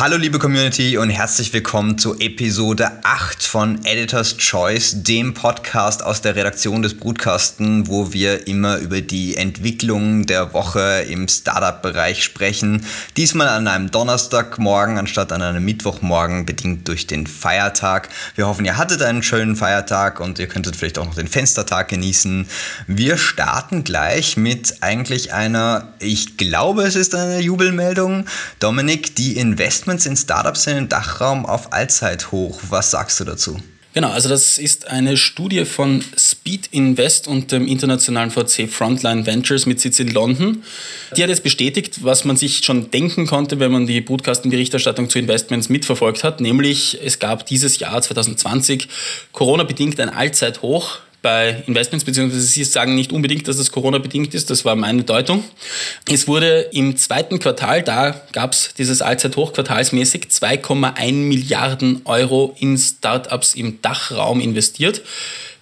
Hallo liebe Community und herzlich willkommen zu Episode 8 von Editor's Choice, dem Podcast aus der Redaktion des Brutkasten, wo wir immer über die Entwicklung der Woche im Startup-Bereich sprechen. Diesmal an einem Donnerstagmorgen anstatt an einem Mittwochmorgen, bedingt durch den Feiertag. Wir hoffen, ihr hattet einen schönen Feiertag und ihr könntet vielleicht auch noch den Fenstertag genießen. Wir starten gleich mit eigentlich einer, ich glaube es ist eine Jubelmeldung. Dominik, die Investment Investments in Startups sind im Dachraum auf Allzeithoch. Was sagst du dazu? Genau, also das ist eine Studie von Speed Invest und dem internationalen VC Frontline Ventures mit Sitz in London. Die hat jetzt bestätigt, was man sich schon denken konnte, wenn man die Broadcasting-Berichterstattung zu Investments mitverfolgt hat, nämlich es gab dieses Jahr 2020 Corona-bedingt ein Allzeithoch bei Investments, beziehungsweise Sie sagen nicht unbedingt, dass das Corona-bedingt ist, das war meine Deutung. Es wurde im zweiten Quartal, da gab es dieses Allzeithoch quartalsmäßig 2,1 Milliarden Euro in Startups im Dachraum investiert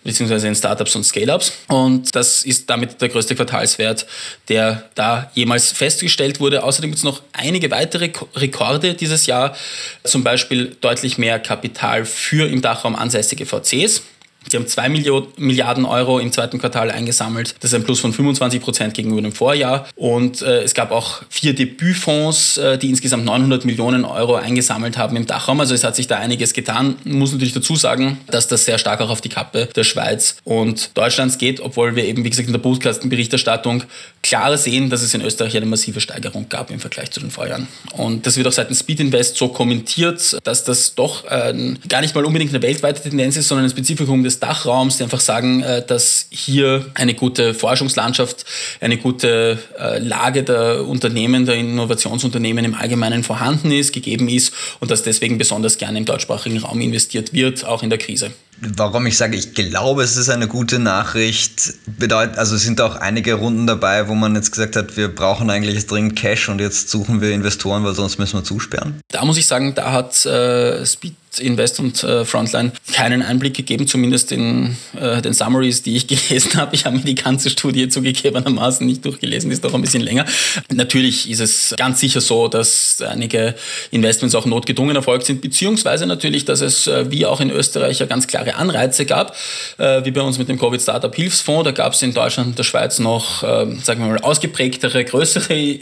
beziehungsweise in Startups und Scale-Ups. Und das ist damit der größte Quartalswert, der da jemals festgestellt wurde. Außerdem gibt es noch einige weitere Rekorde dieses Jahr, zum Beispiel deutlich mehr Kapital für im Dachraum ansässige VCs. Sie haben 2 Milliarden Euro im zweiten Quartal eingesammelt. Das ist ein Plus von 25 Prozent gegenüber dem Vorjahr. Und äh, es gab auch vier Debütfonds, äh, die insgesamt 900 Millionen Euro eingesammelt haben im Dachraum. Also es hat sich da einiges getan. Muss natürlich dazu sagen, dass das sehr stark auch auf die Kappe der Schweiz und Deutschlands geht, obwohl wir eben, wie gesagt, in der Podcastenberichterstattung klar sehen, dass es in Österreich eine massive Steigerung gab im Vergleich zu den Vorjahren. Und das wird auch seitens Speed Invest so kommentiert, dass das doch äh, gar nicht mal unbedingt eine weltweite Tendenz ist, sondern ein Spezifikum des Dachraums, die einfach sagen, äh, dass hier eine gute Forschungslandschaft, eine gute äh, Lage der Unternehmen, der Innovationsunternehmen im Allgemeinen vorhanden ist, gegeben ist und dass deswegen besonders gerne im deutschsprachigen Raum investiert wird, auch in der Krise. Warum ich sage, ich glaube, es ist eine gute Nachricht, bedeutet, also sind auch einige Runden dabei, wo man jetzt gesagt hat, wir brauchen eigentlich dringend Cash und jetzt suchen wir Investoren, weil sonst müssen wir zusperren. Da muss ich sagen, da hat äh, Speed Invest und äh, Frontline keinen Einblick gegeben, zumindest in äh, den Summaries, die ich gelesen habe. Ich habe mir die ganze Studie zugegebenermaßen nicht durchgelesen, ist doch ein bisschen länger. Natürlich ist es ganz sicher so, dass einige Investments auch notgedrungen erfolgt sind, beziehungsweise natürlich, dass es äh, wie auch in Österreich ja ganz klare Anreize gab, äh, wie bei uns mit dem Covid Startup Hilfsfonds. Da gab es in Deutschland und der Schweiz noch, ähm, sagen wir mal, ausgeprägtere, größere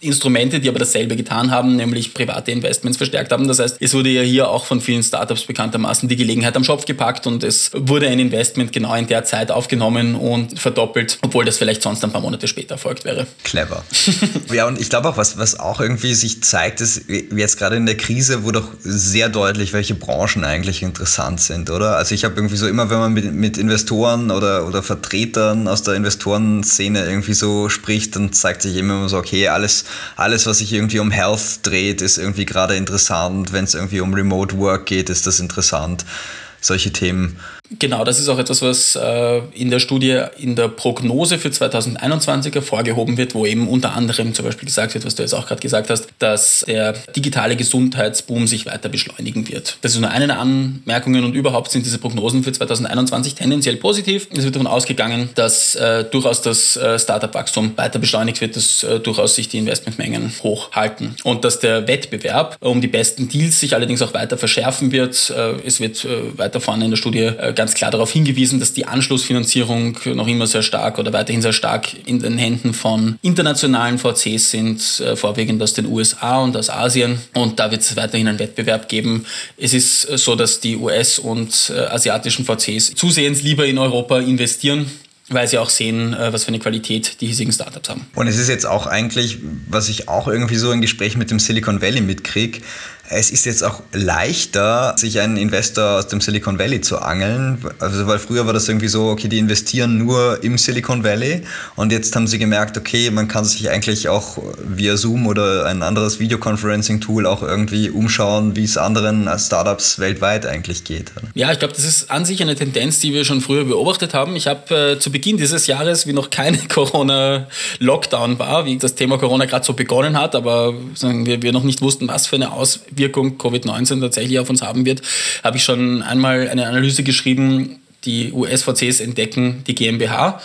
Instrumente, die aber dasselbe getan haben, nämlich private Investments verstärkt haben. Das heißt, es wurde ja hier auch von vielen Startups bekanntermaßen die Gelegenheit am Schopf gepackt und es wurde ein Investment genau in der Zeit aufgenommen und verdoppelt, obwohl das vielleicht sonst ein paar Monate später erfolgt wäre. Clever. ja, und ich glaube auch, was, was auch irgendwie sich zeigt, ist jetzt gerade in der Krise wurde auch sehr deutlich, welche Branchen eigentlich interessant sind, oder? Also ich habe irgendwie so immer, wenn man mit, mit Investoren oder, oder Vertretern aus der Investorenszene irgendwie so spricht, dann zeigt sich immer so, okay, alles, alles, was sich irgendwie um Health dreht, ist irgendwie gerade interessant. Wenn es irgendwie um Remote Work geht, ist das interessant. Solche Themen. Genau, das ist auch etwas, was äh, in der Studie in der Prognose für 2021 hervorgehoben wird, wo eben unter anderem zum Beispiel gesagt wird, was du jetzt auch gerade gesagt hast, dass der digitale Gesundheitsboom sich weiter beschleunigen wird. Das ist nur eine der Anmerkungen und überhaupt sind diese Prognosen für 2021 tendenziell positiv. Es wird davon ausgegangen, dass äh, durchaus das äh, Startup-Wachstum weiter beschleunigt wird, dass äh, durchaus sich die Investmentmengen hochhalten und dass der Wettbewerb um die besten Deals sich allerdings auch weiter verschärfen wird. Äh, es wird äh, weiter vorne in der Studie ganz klar darauf hingewiesen, dass die Anschlussfinanzierung noch immer sehr stark oder weiterhin sehr stark in den Händen von internationalen VCs sind, äh, vorwiegend aus den USA und aus Asien. Und da wird es weiterhin einen Wettbewerb geben. Es ist so, dass die US- und äh, asiatischen VCs zusehends lieber in Europa investieren weil sie auch sehen, äh, was für eine Qualität die hiesigen Startups haben. Und es ist jetzt auch eigentlich, was ich auch irgendwie so in Gespräch mit dem Silicon Valley mitkriege, Es ist jetzt auch leichter, sich einen Investor aus dem Silicon Valley zu angeln. Also, weil früher war das irgendwie so, okay, die investieren nur im Silicon Valley und jetzt haben sie gemerkt, okay, man kann sich eigentlich auch via Zoom oder ein anderes Videoconferencing-Tool auch irgendwie umschauen, wie es anderen Startups weltweit eigentlich geht. Ja, ich glaube, das ist an sich eine Tendenz, die wir schon früher beobachtet haben. Ich habe äh, zu Beginn dieses Jahres, wie noch keine Corona-Lockdown war, wie das Thema Corona gerade so begonnen hat, aber sagen wir, wir noch nicht wussten, was für eine Auswirkung Covid-19 tatsächlich auf uns haben wird, habe ich schon einmal eine Analyse geschrieben, die US-VCs entdecken die GmbH.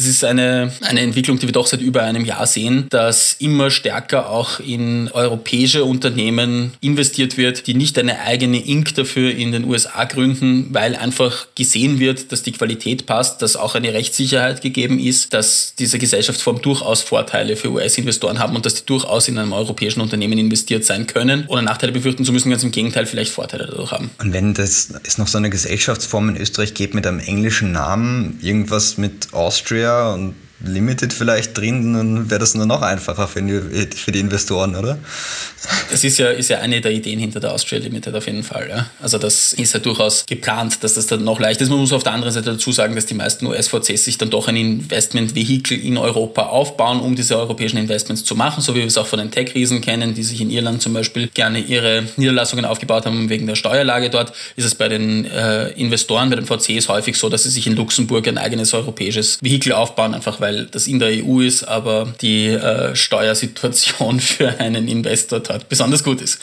Das ist eine, eine Entwicklung, die wir doch seit über einem Jahr sehen, dass immer stärker auch in europäische Unternehmen investiert wird, die nicht eine eigene Inc. dafür in den USA gründen, weil einfach gesehen wird, dass die Qualität passt, dass auch eine Rechtssicherheit gegeben ist, dass diese Gesellschaftsform durchaus Vorteile für US-Investoren haben und dass die durchaus in einem europäischen Unternehmen investiert sein können, ohne Nachteile befürchten zu müssen, ganz im Gegenteil vielleicht Vorteile dadurch haben. Und wenn das es noch so eine Gesellschaftsform in Österreich gibt mit einem englischen Namen, irgendwas mit Austria, und Limited vielleicht drin, dann wäre das nur noch einfacher für die, für die Investoren, oder? Das ist ja, ist ja eine der Ideen hinter der Austria Limited auf jeden Fall. Ja. Also das ist ja durchaus geplant, dass das dann noch leicht ist. Man muss auf der anderen Seite dazu sagen, dass die meisten US-VCs sich dann doch ein Investmentvehikel in Europa aufbauen, um diese europäischen Investments zu machen, so wie wir es auch von den Tech-Riesen kennen, die sich in Irland zum Beispiel gerne ihre Niederlassungen aufgebaut haben wegen der Steuerlage dort. Ist es bei den äh, Investoren, bei den VCs häufig so, dass sie sich in Luxemburg ein eigenes europäisches Vehikel aufbauen, einfach weil das in der EU ist, aber die äh, Steuersituation für einen Investor dort besonders gut ist.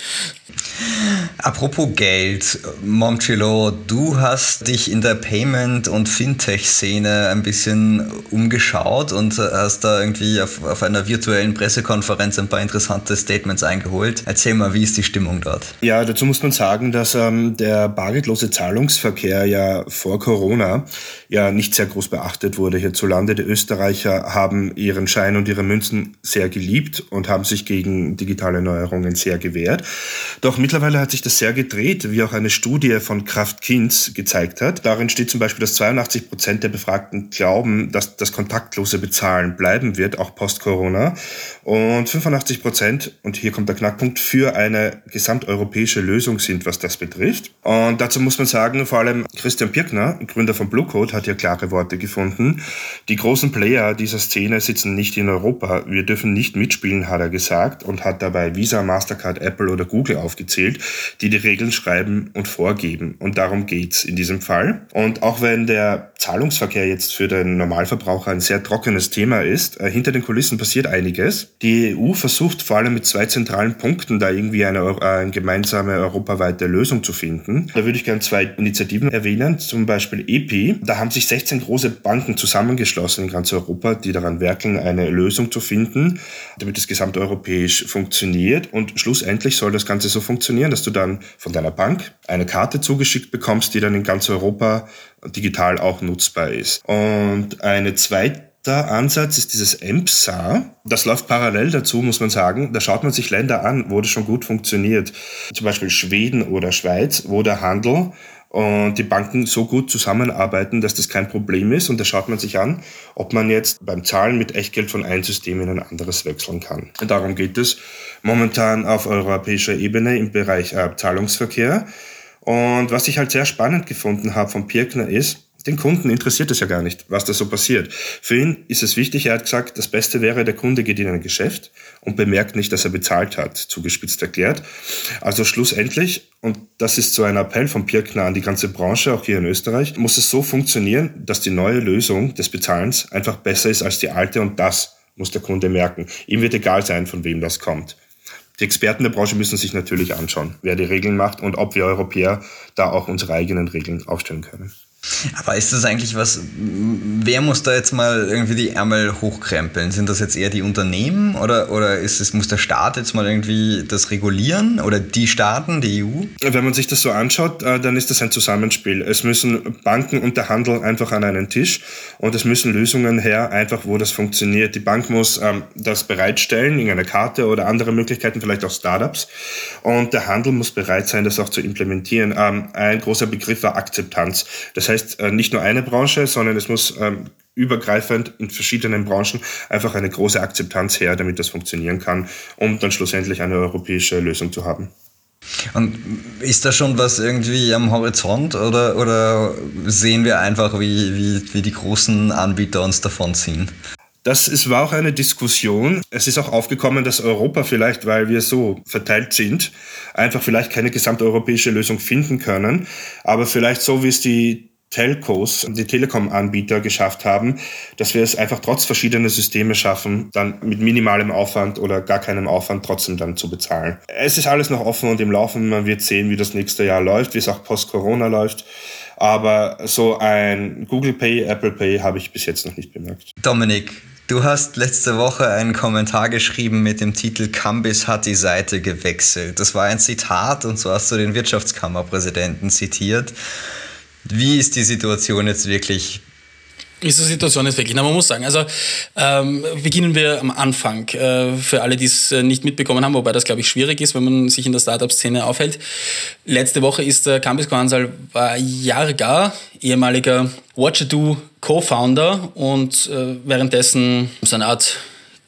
Apropos Geld, Momchilo, du hast dich in der Payment- und Fintech-Szene ein bisschen umgeschaut und hast da irgendwie auf, auf, einer virtuellen Pressekonferenz ein paar interessante Statements eingeholt. Erzähl mal, wie ist die Stimmung dort? Ja, dazu muss man sagen, dass ähm, der bargeldlose Zahlungsverkehr ja vor Corona ja nicht sehr groß beachtet wurde hierzulande. Die Österreicher haben ihren Schein und ihre Münzen sehr geliebt und haben sich gegen digitale Neuerungen sehr gewehrt. Doch mittlerweile hat sich sehr gedreht, wie auch eine Studie von Kraft Kinz gezeigt hat. Darin steht zum Beispiel, dass 82 Prozent der Befragten glauben, dass das kontaktlose Bezahlen bleiben wird, auch post-Corona. Und 85 Prozent, und hier kommt der Knackpunkt, für eine gesamteuropäische Lösung sind, was das betrifft. Und dazu muss man sagen, vor allem Christian Pirkner, Gründer von Bluecode, hat hier klare Worte gefunden. Die großen Player dieser Szene sitzen nicht in Europa. Wir dürfen nicht mitspielen, hat er gesagt und hat dabei Visa, Mastercard, Apple oder Google aufgezählt, die die Regeln schreiben und vorgeben. Und darum geht's in diesem Fall. Und auch wenn der Zahlungsverkehr jetzt für den Normalverbraucher ein sehr trockenes Thema ist, äh, hinter den Kulissen passiert einiges. Die EU versucht vor allem mit zwei zentralen Punkten da irgendwie eine, äh, eine gemeinsame europaweite Lösung zu finden. Da würde ich gerne zwei Initiativen erwähnen, zum Beispiel EPI. Da haben sich 16 große Banken zusammengeschlossen in ganz Europa, die daran werkeln, eine Lösung zu finden, damit es gesamteuropäisch funktioniert. Und schlussendlich soll das Ganze so funktionieren, dass du dann von deiner Bank eine Karte zugeschickt bekommst, die dann in ganz Europa digital auch nutzbar ist. Und eine zweite Ansatz ist dieses EMPSA. Das läuft parallel dazu, muss man sagen. Da schaut man sich Länder an, wo das schon gut funktioniert. Zum Beispiel Schweden oder Schweiz, wo der Handel und die Banken so gut zusammenarbeiten, dass das kein Problem ist. Und da schaut man sich an, ob man jetzt beim Zahlen mit Echtgeld von einem System in ein anderes wechseln kann. Darum geht es momentan auf europäischer Ebene im Bereich äh, Zahlungsverkehr. Und was ich halt sehr spannend gefunden habe von Pirkner ist, den Kunden interessiert es ja gar nicht, was da so passiert. Für ihn ist es wichtig, er hat gesagt, das Beste wäre, der Kunde geht in ein Geschäft und bemerkt nicht, dass er bezahlt hat, zugespitzt erklärt. Also schlussendlich, und das ist so ein Appell von Pirkner an die ganze Branche, auch hier in Österreich, muss es so funktionieren, dass die neue Lösung des Bezahlens einfach besser ist als die alte und das muss der Kunde merken. Ihm wird egal sein, von wem das kommt. Die Experten der Branche müssen sich natürlich anschauen, wer die Regeln macht und ob wir Europäer da auch unsere eigenen Regeln aufstellen können. Aber ist das eigentlich was, wer muss da jetzt mal irgendwie die Ärmel hochkrempeln? Sind das jetzt eher die Unternehmen oder, oder ist es, muss der Staat jetzt mal irgendwie das regulieren oder die Staaten, die EU? Wenn man sich das so anschaut, äh, dann ist das ein Zusammenspiel. Es müssen Banken und der Handel einfach an einen Tisch und es müssen Lösungen her, einfach wo das funktioniert. Die Bank muss ähm, das bereitstellen, in einer Karte oder andere Möglichkeiten, vielleicht auch Startups. Und der Handel muss bereit sein, das auch zu implementieren. Ähm, ein großer Begriff war Akzeptanz. Das heißt, heißt äh, nicht nur eine Branche, sondern es muss ähm, übergreifend in verschiedenen Branchen einfach eine große Akzeptanz her, damit das funktionieren kann, um dann schlussendlich eine europäische Lösung zu haben. Und ist da schon was irgendwie am Horizont oder, oder sehen wir einfach, wie, wie, wie die großen Anbieter uns davonziehen? Das ist, war auch eine Diskussion. Es ist auch aufgekommen, dass Europa vielleicht, weil wir so verteilt sind, einfach vielleicht keine gesamteuropäische Lösung finden können. Aber vielleicht so, wie es die Telcos, die Telekom-Anbieter geschafft haben, dass wir es einfach trotz verschiedener Systeme schaffen, dann mit minimalem Aufwand oder gar keinem Aufwand trotzdem dann zu bezahlen. Es ist alles noch offen und im Laufen. Man wird sehen, wie das nächste Jahr läuft, wie es auch post-Corona läuft. Aber so ein Google Pay, Apple Pay habe ich bis jetzt noch nicht bemerkt. Dominik, Du hast letzte Woche einen Kommentar geschrieben mit dem Titel Cambis hat die Seite gewechselt. Das war ein Zitat und so hast du den Wirtschaftskammerpräsidenten zitiert. Wie ist die Situation jetzt wirklich ist die Situation jetzt wirklich? Na, man muss sagen, also ähm, beginnen wir am Anfang. Äh, für alle, die es äh, nicht mitbekommen haben, wobei das, glaube ich, schwierig ist, wenn man sich in der Startup-Szene aufhält. Letzte Woche ist der Campus Kohansal war Jarga, ehemaliger Watchado Co-Founder und äh, währenddessen so eine Art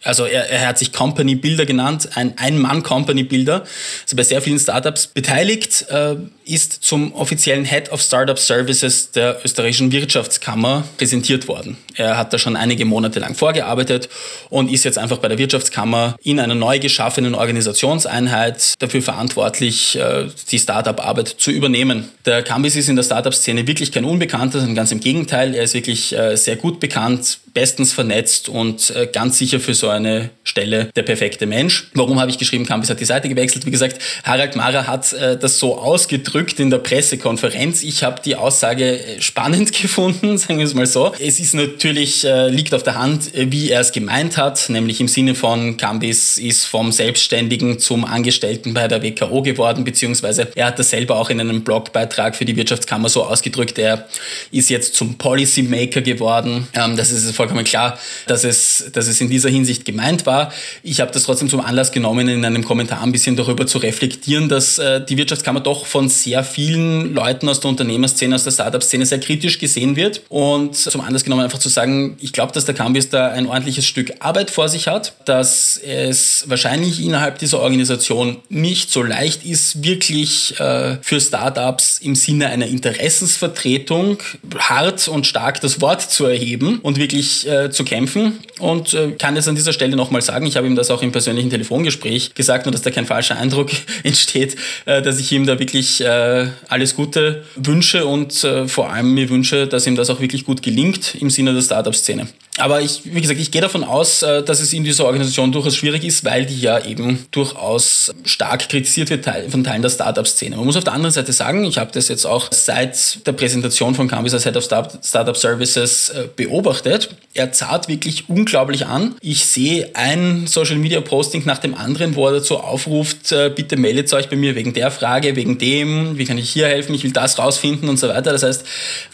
also er, er hat sich Company Builder genannt, ein Ein-Mann-Company Builder, also bei sehr vielen Startups beteiligt, äh, ist zum offiziellen Head of Startup Services der österreichischen Wirtschaftskammer präsentiert worden. Er hat da schon einige Monate lang vorgearbeitet und ist jetzt einfach bei der Wirtschaftskammer in einer neu geschaffenen Organisationseinheit dafür verantwortlich, äh, die Startup-Arbeit zu übernehmen. Der Cambis ist in der Startup-Szene wirklich kein Unbekannter, sondern ganz im Gegenteil, er ist wirklich äh, sehr gut bekannt, bestens vernetzt und äh, ganz sicher für so eine Stelle der perfekte Mensch. Warum habe ich geschrieben, Campus hat die Seite gewechselt? Wie gesagt, Harald Mara hat das so ausgedrückt in der Pressekonferenz. Ich habe die Aussage äh, spannend gefunden, sagen wir es mal so. Es ist natürlich, liegt auf der Hand, wie er es gemeint hat, nämlich im Sinne von Cambis ist vom Selbstständigen zum Angestellten bei der WKO geworden, beziehungsweise er hat das selber auch in einem Blogbeitrag für die Wirtschaftskammer so ausgedrückt, er ist jetzt zum Policymaker geworden. Ähm, das ist vollkommen klar, dass es, dass es in dieser Hinsicht gemeint war. Ich habe das trotzdem zum Anlass genommen, in einem Kommentar ein bisschen darüber zu reflektieren, dass äh, die Wirtschaftskammer doch von sehr vielen Leuten aus der Unternehmerszene, aus der Startup-Szene sehr kritisch gesehen wird. Und zum Anlass genommen einfach zu sagen, ich glaube, dass der Cambis da ein ordentliches Stück Arbeit vor sich hat, dass es wahrscheinlich innerhalb dieser Organisation nicht so leicht ist, wirklich äh, für Startups im Sinne einer Interessensvertretung hart und stark das Wort zu erheben und wirklich äh, zu kämpfen und äh, kann jetzt an dieser Stelle nochmal sagen, ich habe ihm das auch im persönlichen Telefongespräch gesagt, nur dass da kein falscher Eindruck entsteht, äh, dass ich ihm da wirklich äh, alles Gute wünsche und äh, vor allem mir wünsche, dass ihm das auch wirklich gut gelingt im Sinne der Startup-Szene. Aber ich, wie gesagt, ich gehe davon aus, äh, dass es in dieser Organisation durchaus schwierig ist, weil die ja eben durchaus stark kritisiert wird von Teilen der Startup-Szene. Man muss auf der anderen Seite sagen, ich habe das jetzt auch seit der Präsentation von Campus als Head of Startup Services beobachtet. Er zahlt wirklich unglaublich an. Ich sehe ein Social Media Posting nach dem anderen, wo er dazu aufruft, äh, bitte meldet euch bei mir wegen der Frage, wegen dem, wie kann ich hier helfen, ich will das rausfinden und so weiter. Das heißt,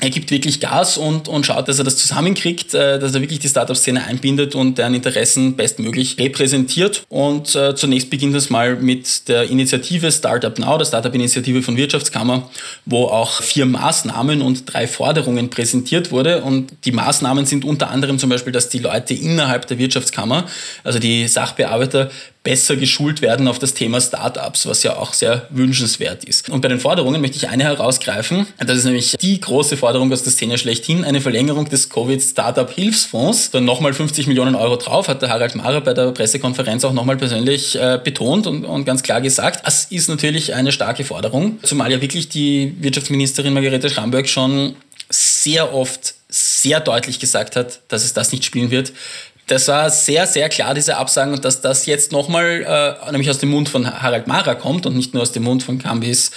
er gibt wirklich Gas und, und schaut, dass er das zusammenkriegt, äh, dass er wirklich die Startup-Szene einbindet und deren Interessen bestmöglich repräsentiert. Und äh, zunächst beginnt es mal mit der Initiative Startup Now, der Startup-Initiative von Wirtschaftskammer, wo auch vier Maßnahmen und drei Forderungen präsentiert wurde. Und die Maßnahmen sind unter anderem zum Beispiel, dass die Leute innerhalb der Wirtschaftskammer, also die Sachbearbeiter, besser geschult werden auf das Thema Startups, was ja auch sehr wünschenswert ist. Und bei den Forderungen möchte ich eine herausgreifen. Das ist nämlich die große Forderung aus der Szene schlechthin, eine Verlängerung des Covid-Startup-Hilfsfonds. Dann nochmal 50 Millionen Euro drauf, hat der Harald Mara bei der Pressekonferenz auch nochmal persönlich äh, betont und, und ganz klar gesagt. Das ist natürlich eine starke Forderung, zumal ja wirklich die Wirtschaftsministerin Margarete Schramböck schon sehr oft sehr deutlich gesagt hat, dass es das nicht spielen wird. Das war sehr, sehr klar, diese Absagen, und dass das jetzt nochmal, äh, nämlich aus dem Mund von Harald Mara kommt und nicht nur aus dem Mund von Kambis,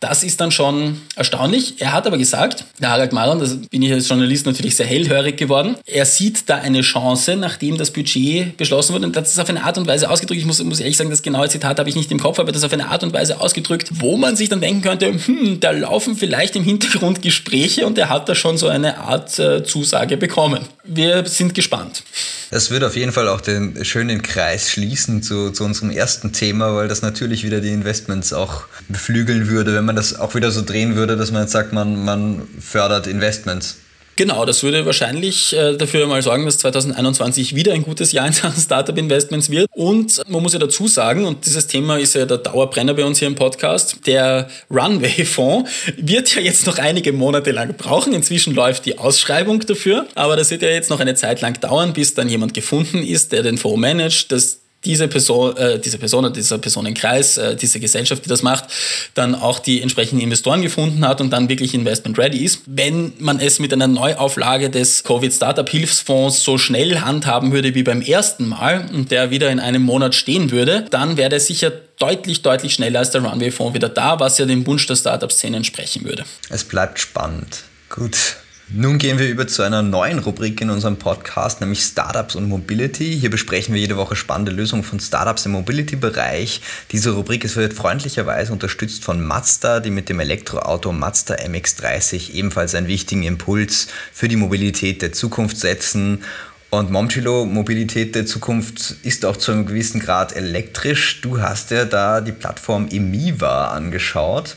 das ist dann schon erstaunlich. Er hat aber gesagt, der Harald Mara, und da bin ich als Journalist natürlich sehr hellhörig geworden, er sieht da eine Chance, nachdem das Budget beschlossen wurde, und das ist auf eine Art und Weise ausgedrückt, ich muss, muss ehrlich sagen, das genaue Zitat habe ich nicht im Kopf, aber das ist auf eine Art und Weise ausgedrückt, wo man sich dann denken könnte, hm, da laufen vielleicht im Hintergrund Gespräche und er hat da schon so eine Art äh, Zusage bekommen. Wir sind gespannt. Das wird auf jeden Fall auch den schönen Kreis schließen zu, zu unserem ersten Thema, weil das natürlich wieder die Investments auch beflügeln würde, wenn man das auch wieder so drehen würde, dass man jetzt sagt, man, man fördert Investments. Genau, das würde wahrscheinlich äh, dafür mal sorgen, dass 2021 wieder ein gutes Jahr in Sachen Startup-Investments wird. Und man muss ja dazu sagen, und dieses Thema ist ja der Dauerbrenner bei uns hier im Podcast, der Runway-Fonds wird ja jetzt noch einige Monate lang brauchen. Inzwischen läuft die Ausschreibung dafür, aber das wird ja jetzt noch eine Zeit lang dauern, bis dann jemand gefunden ist, der den Fonds managt. Das diese Person, äh, diese Person, dieser Personenkreis, äh, diese Gesellschaft, die das macht, dann auch die entsprechenden Investoren gefunden hat und dann wirklich investment ready ist. Wenn man es mit einer Neuauflage des Covid Startup Hilfsfonds so schnell handhaben würde wie beim ersten Mal und der wieder in einem Monat stehen würde, dann wäre der sicher deutlich, deutlich schneller als der Runway-Fonds wieder da, was ja dem Wunsch der Startup-Szene entsprechen würde. Es bleibt spannend. Gut. Nun gehen wir über zu einer neuen Rubrik in unserem Podcast, nämlich Startups und Mobility. Hier besprechen wir jede Woche spannende Lösungen von Startups im Mobility-Bereich. Diese Rubrik ist wird freundlicherweise unterstützt von Mazda, die mit dem Elektroauto Mazda MX30 ebenfalls einen wichtigen Impuls für die Mobilität der Zukunft setzen. Und Momchilo Mobilität der Zukunft ist auch zu einem gewissen Grad elektrisch. Du hast ja da die Plattform Emiva angeschaut.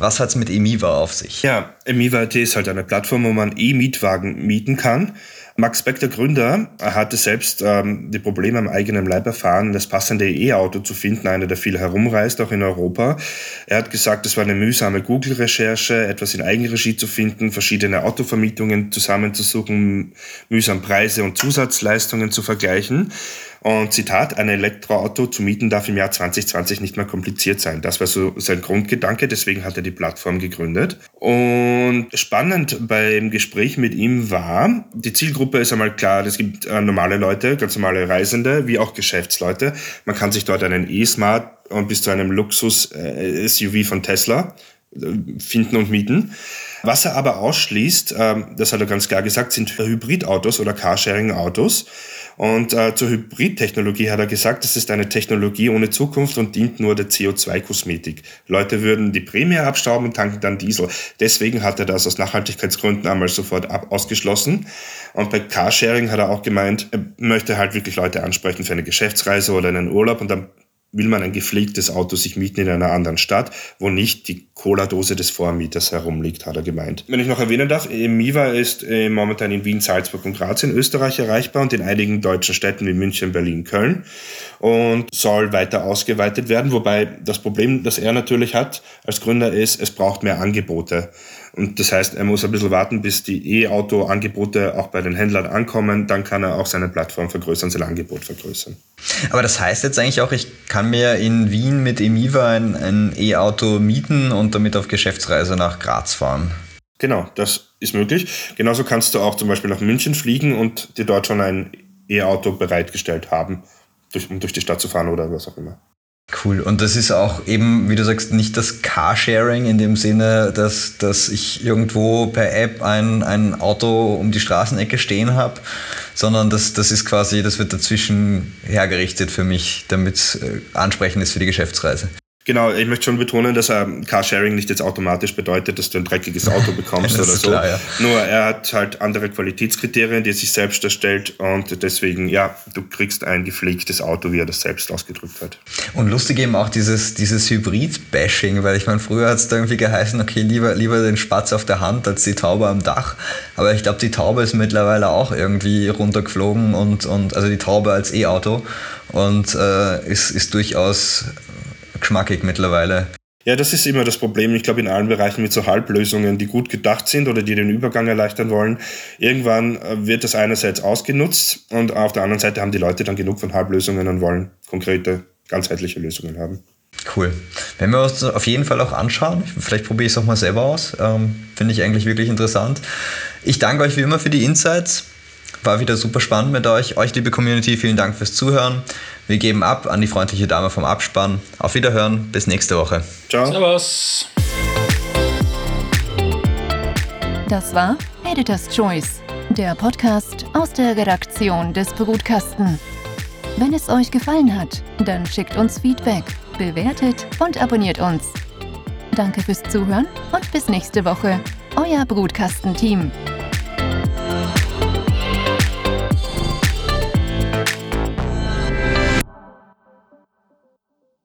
Was hat es mit Emiva auf sich? Ja, Emiva.at ist halt eine Plattform, wo man E-Mietwagen mieten kann. Max Beck, der Gründer, hatte selbst ähm, die Probleme am eigenen Leib erfahren, das passende E-Auto zu finden, einer, der viel herumreist, auch in Europa. Er hat gesagt, es war eine mühsame Google-Recherche, etwas in Eigenregie zu finden, verschiedene Autovermietungen zusammenzusuchen, mühsam Preise und Zusatzleistungen zu vergleichen. Und Zitat, ein Elektroauto zu mieten darf im Jahr 2020 nicht mehr kompliziert sein. Das war so sein Grundgedanke, deswegen hat er die Plattform gegründet. Und spannend beim Gespräch mit ihm war, die Zielgruppe ist einmal klar, es gibt äh, normale Leute, ganz normale Reisende, wie auch Geschäftsleute. Man kann sich dort einen E-Smart und bis zu einem Luxus-SUV äh, von Tesla äh, finden und mieten. Was er aber ausschließt, ähm, das hat er ganz klar gesagt, sind Hybridautos oder Carsharing-Autos. Und äh, zur Hybridtechnologie hat er gesagt, das ist eine Technologie ohne Zukunft und dient nur der CO2-Kosmetik. Leute würden die Prämie abstauben und tanken dann Diesel. Deswegen hat er das aus Nachhaltigkeitsgründen einmal sofort ab ausgeschlossen. Und bei Carsharing hat er auch gemeint, er möchte halt wirklich Leute ansprechen für eine Geschäftsreise oder einen Urlaub und dann will man ein gepflegtes Auto sich mieten in einer anderen Stadt, wo nicht die Cola-Dose des Vormieters herumliegt, hat er gemeint. Wenn ich noch erwähnen darf, Miva ist äh, momentan in Wien, Salzburg und Graz in Österreich erreichbar und in einigen deutschen Städten wie München, Berlin, Köln und soll weiter ausgeweitet werden, wobei das Problem, das er natürlich hat als Gründer ist, es braucht mehr Angebote. Und das heißt, er muss ein bisschen warten, bis die E-Auto-Angebote auch bei den Händlern ankommen. Dann kann er auch seine Plattform vergrößern, sein Angebot vergrößern. Aber das heißt jetzt eigentlich auch, ich kann mir in Wien mit Emiva ein, ein E-Auto mieten und damit auf Geschäftsreise nach Graz fahren. Genau, das ist möglich. Genauso kannst du auch zum Beispiel nach München fliegen und dir dort schon ein E-Auto bereitgestellt haben, durch, um durch die Stadt zu fahren oder was auch immer. Cool. Und das ist auch eben, wie du sagst, nicht das Carsharing in dem Sinne, dass, dass ich irgendwo per App ein, ein Auto um die Straßenecke stehen habe, sondern das, das ist quasi, das wird dazwischen hergerichtet für mich, damit es äh, ansprechend ist für die Geschäftsreise. Genau, ich möchte schon betonen, dass ähm, Carsharing nicht jetzt automatisch bedeutet, dass du ein dreckiges Auto bekommst oder so. Klar, ja. Nur er hat halt andere Qualitätskriterien, die er sich selbst erstellt und deswegen, ja, du kriegst ein gepflegtes Auto, wie er das selbst ausgedrückt hat. Und lustig eben auch dieses, dieses Hybrid-Bashing, weil ich meine, früher hat es da irgendwie geheißen, okay, lieber, lieber den Spatz auf der Hand als die Taube am Dach. Aber ich glaube, die Taube ist mittlerweile auch irgendwie runtergeflogen und, und also die Taube als E-Auto und äh, ist, ist durchaus geschmackig mittlerweile. Ja, das ist immer das Problem. Ich glaube, in allen Bereichen mit so Halblösungen, die gut gedacht sind oder die den Übergang erleichtern wollen. Irgendwann äh, wird das einerseits ausgenutzt und auf der anderen Seite haben die Leute dann genug von Halblösungen und wollen konkrete, ganzheitliche Lösungen haben. Cool. Wenn wir uns auf jeden Fall auch anschauen, vielleicht probiere ich es auch mal selber aus. Ähm, Finde ich eigentlich wirklich interessant. Ich danke euch wie immer für die Insights. War wieder super spannend mit euch. Euch, liebe Community, vielen Dank fürs Zuhören. Wir geben ab an die freundliche Dame vom Abspann. Auf Wiederhören, bis nächste Woche. Ciao. Servus. Das war Editor's Choice, der Podcast aus der Redaktion des Brutkasten. Wenn es euch gefallen hat, dann schickt uns Feedback, bewertet und abonniert uns. Danke fürs Zuhören und bis nächste Woche. Euer Brutkastenteam. team